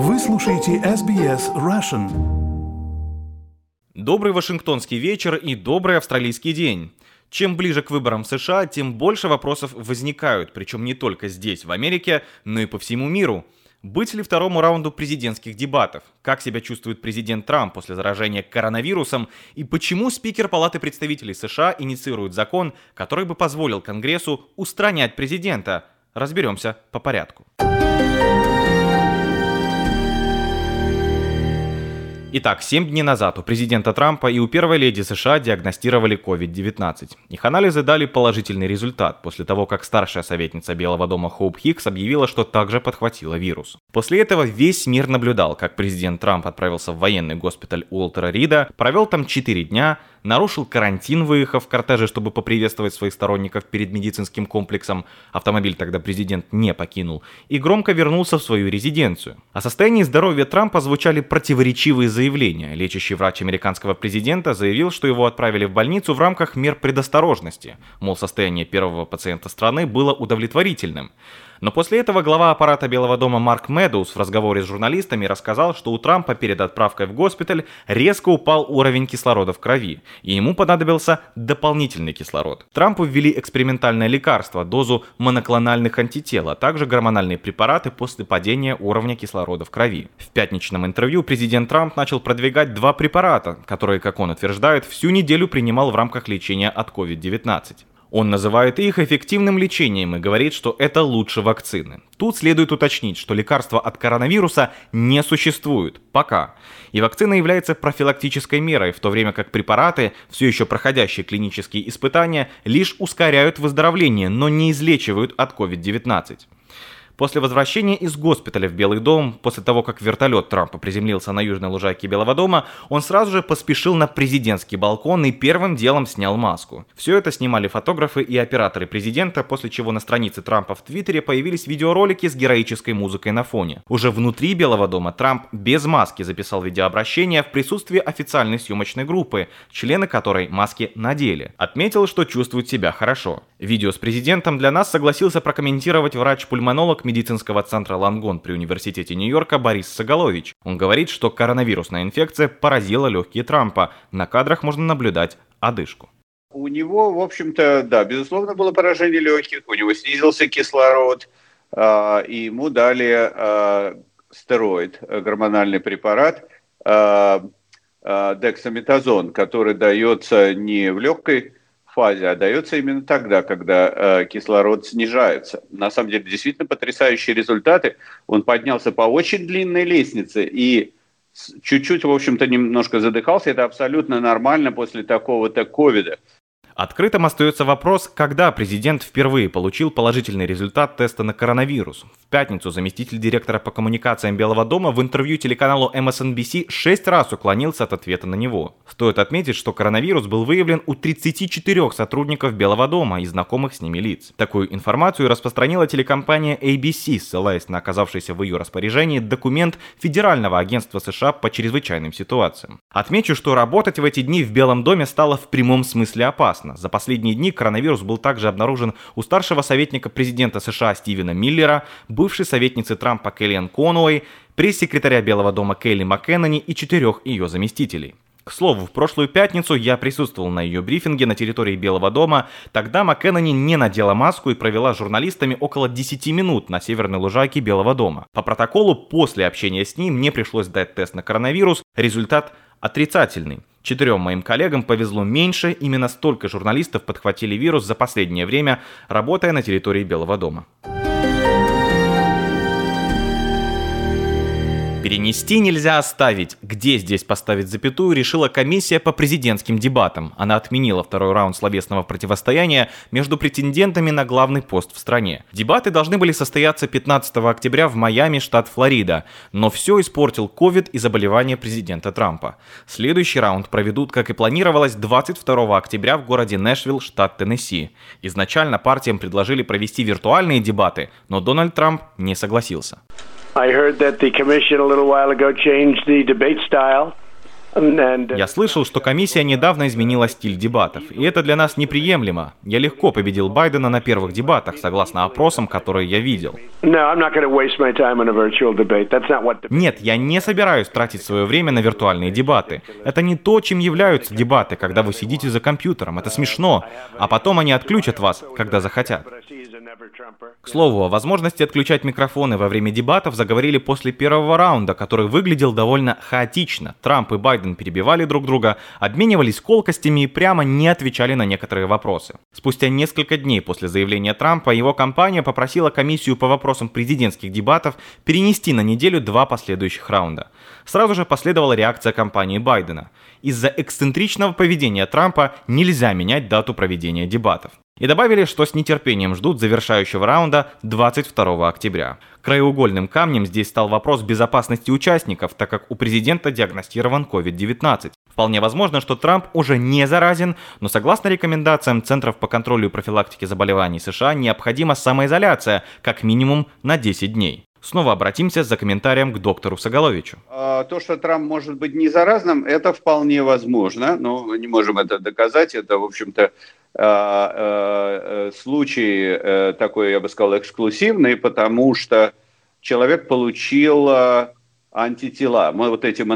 Вы слушаете SBS Russian. Добрый Вашингтонский вечер и добрый австралийский день. Чем ближе к выборам в США, тем больше вопросов возникают, причем не только здесь, в Америке, но и по всему миру. Быть ли второму раунду президентских дебатов? Как себя чувствует президент Трамп после заражения коронавирусом? И почему спикер Палаты представителей США инициирует закон, который бы позволил Конгрессу устранять президента? Разберемся по порядку. Итак, 7 дней назад у президента Трампа и у первой леди США диагностировали COVID-19. Их анализы дали положительный результат после того, как старшая советница Белого дома Хоуп Хикс объявила, что также подхватила вирус. После этого весь мир наблюдал, как президент Трамп отправился в военный госпиталь Уолтера Рида, провел там 4 дня, нарушил карантин, выехав в кортеже, чтобы поприветствовать своих сторонников перед медицинским комплексом, автомобиль тогда президент не покинул, и громко вернулся в свою резиденцию. О состоянии здоровья Трампа звучали противоречивые заявления. Лечащий врач американского президента заявил, что его отправили в больницу в рамках мер предосторожности, мол, состояние первого пациента страны было удовлетворительным. Но после этого глава аппарата Белого дома Марк Медоуз в разговоре с журналистами рассказал, что у Трампа перед отправкой в госпиталь резко упал уровень кислорода в крови, и ему понадобился дополнительный кислород. Трампу ввели экспериментальное лекарство, дозу моноклональных антител, а также гормональные препараты после падения уровня кислорода в крови. В пятничном интервью президент Трамп начал продвигать два препарата, которые, как он утверждает, всю неделю принимал в рамках лечения от COVID-19. Он называет их эффективным лечением и говорит, что это лучше вакцины. Тут следует уточнить, что лекарства от коронавируса не существует пока. И вакцина является профилактической мерой, в то время как препараты, все еще проходящие клинические испытания, лишь ускоряют выздоровление, но не излечивают от COVID-19. После возвращения из госпиталя в Белый дом, после того, как вертолет Трампа приземлился на южной лужайке Белого дома, он сразу же поспешил на президентский балкон и первым делом снял маску. Все это снимали фотографы и операторы президента, после чего на странице Трампа в Твиттере появились видеоролики с героической музыкой на фоне. Уже внутри Белого дома Трамп без маски записал видеообращение в присутствии официальной съемочной группы, члены которой маски надели. Отметил, что чувствует себя хорошо. Видео с президентом для нас согласился прокомментировать врач-пульмонолог медицинского центра Лангон при Университете Нью-Йорка Борис Соголович. Он говорит, что коронавирусная инфекция поразила легкие Трампа. На кадрах можно наблюдать одышку. У него, в общем-то, да, безусловно, было поражение легких, у него снизился кислород, э, и ему дали э, стероид, гормональный препарат, э, дексаметазон, который дается не в легкой фазе, а дается именно тогда, когда э, кислород снижается. На самом деле, действительно потрясающие результаты. Он поднялся по очень длинной лестнице и чуть-чуть, в общем-то, немножко задыхался. Это абсолютно нормально после такого-то ковида. Открытым остается вопрос, когда президент впервые получил положительный результат теста на коронавирус. В пятницу заместитель директора по коммуникациям Белого дома в интервью телеканалу MSNBC шесть раз уклонился от ответа на него. Стоит отметить, что коронавирус был выявлен у 34 сотрудников Белого дома и знакомых с ними лиц. Такую информацию распространила телекомпания ABC, ссылаясь на оказавшийся в ее распоряжении документ Федерального агентства США по чрезвычайным ситуациям. Отмечу, что работать в эти дни в Белом доме стало в прямом смысле опасно ясно. За последние дни коронавирус был также обнаружен у старшего советника президента США Стивена Миллера, бывшей советницы Трампа Келлиан Конуэй, пресс-секретаря Белого дома Келли МакКеннани и четырех ее заместителей. К слову, в прошлую пятницу я присутствовал на ее брифинге на территории Белого дома. Тогда МакКеннани не надела маску и провела с журналистами около 10 минут на северной лужайке Белого дома. По протоколу, после общения с ним мне пришлось дать тест на коронавирус. Результат отрицательный. Четырем моим коллегам повезло меньше, именно столько журналистов подхватили вирус за последнее время, работая на территории Белого дома. Перенести нельзя оставить. Где здесь поставить запятую, решила комиссия по президентским дебатам. Она отменила второй раунд словесного противостояния между претендентами на главный пост в стране. Дебаты должны были состояться 15 октября в Майами, штат Флорида. Но все испортил ковид и заболевание президента Трампа. Следующий раунд проведут, как и планировалось, 22 октября в городе Нэшвилл, штат Теннесси. Изначально партиям предложили провести виртуальные дебаты, но Дональд Трамп не согласился. I heard that the commission a little while ago changed the debate style Я слышал, что комиссия недавно изменила стиль дебатов, и это для нас неприемлемо. Я легко победил Байдена на первых дебатах, согласно опросам, которые я видел. Нет, я не собираюсь тратить свое время на виртуальные дебаты. Это не то, чем являются дебаты, когда вы сидите за компьютером. Это смешно. А потом они отключат вас, когда захотят. К слову, о возможности отключать микрофоны во время дебатов заговорили после первого раунда, который выглядел довольно хаотично. Трамп и Байден перебивали друг друга, обменивались колкостями и прямо не отвечали на некоторые вопросы. Спустя несколько дней после заявления Трампа его компания попросила комиссию по вопросам президентских дебатов перенести на неделю два последующих раунда. Сразу же последовала реакция компании Байдена. Из-за эксцентричного поведения Трампа нельзя менять дату проведения дебатов. И добавили, что с нетерпением ждут завершающего раунда 22 октября. Краеугольным камнем здесь стал вопрос безопасности участников, так как у президента диагностирован COVID-19. Вполне возможно, что Трамп уже не заразен, но согласно рекомендациям Центров по контролю и профилактике заболеваний США необходима самоизоляция как минимум на 10 дней. Снова обратимся за комментарием к доктору Соголовичу. А, то, что Трамп может быть не заразным, это вполне возможно, но мы не можем это доказать. Это, в общем-то, а, а, случай такой, я бы сказал, эксклюзивный, потому что человек получил антитела. Мы вот эти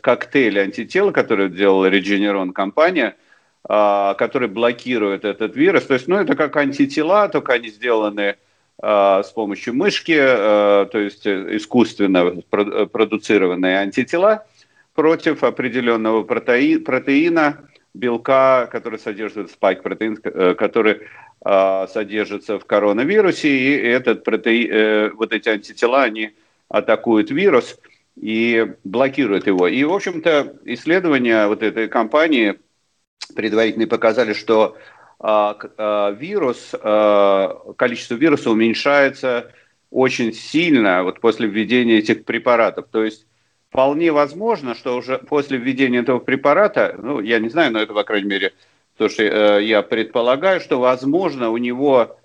коктейли антител, которые делала Regeneron компания, которые блокируют этот вирус. То есть, ну, это как антитела, только они сделаны Э, с помощью мышки, э, то есть искусственно продуцированные антитела против определенного протеина, белка, который содержит спайк-протеин, э, который содержится в коронавирусе, и этот протеин, вот эти антитела, они атакуют вирус и блокируют его. И, в общем-то, исследования вот этой компании предварительные показали, что вирус, а, количество вируса уменьшается очень сильно вот после введения этих препаратов. То есть вполне возможно, что уже после введения этого препарата, ну, я не знаю, но это, по крайней мере, то, что э, я предполагаю, что, возможно, у него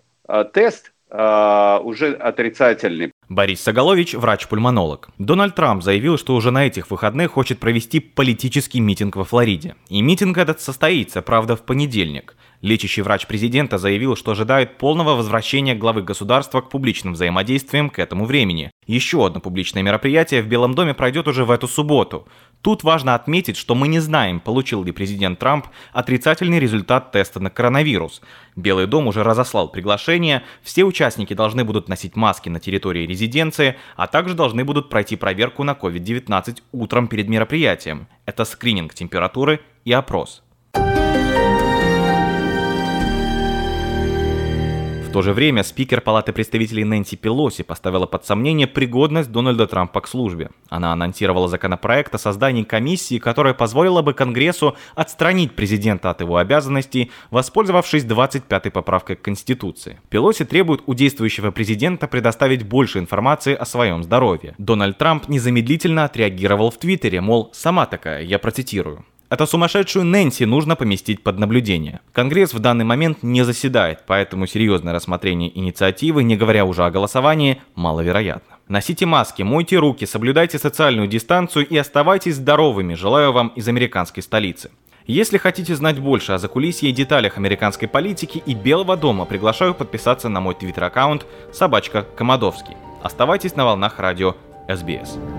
тест уже отрицательный. Борис Соголович – врач-пульмонолог. Дональд Трамп заявил, что уже на этих выходных хочет провести политический митинг во Флориде. И митинг этот состоится, правда, в понедельник. Лечащий врач президента заявил, что ожидает полного возвращения главы государства к публичным взаимодействиям к этому времени. Еще одно публичное мероприятие в Белом доме пройдет уже в эту субботу. Тут важно отметить, что мы не знаем, получил ли президент Трамп отрицательный результат теста на коронавирус. Белый дом уже разослал приглашение, все участники должны будут носить маски на территории резиденции, а также должны будут пройти проверку на COVID-19 утром перед мероприятием. Это скрининг температуры и опрос. В то же время спикер Палаты представителей Нэнси Пелоси поставила под сомнение пригодность Дональда Трампа к службе. Она анонсировала законопроект о создании комиссии, которая позволила бы Конгрессу отстранить президента от его обязанностей, воспользовавшись 25-й поправкой к Конституции. Пелоси требует у действующего президента предоставить больше информации о своем здоровье. Дональд Трамп незамедлительно отреагировал в Твиттере, мол, сама такая, я процитирую. Эту сумасшедшую Нэнси нужно поместить под наблюдение. Конгресс в данный момент не заседает, поэтому серьезное рассмотрение инициативы, не говоря уже о голосовании, маловероятно. Носите маски, мойте руки, соблюдайте социальную дистанцию и оставайтесь здоровыми, желаю вам из американской столицы. Если хотите знать больше о закулисье и деталях американской политики и Белого дома, приглашаю подписаться на мой твиттер-аккаунт собачка Комодовский. Оставайтесь на волнах радио SBS.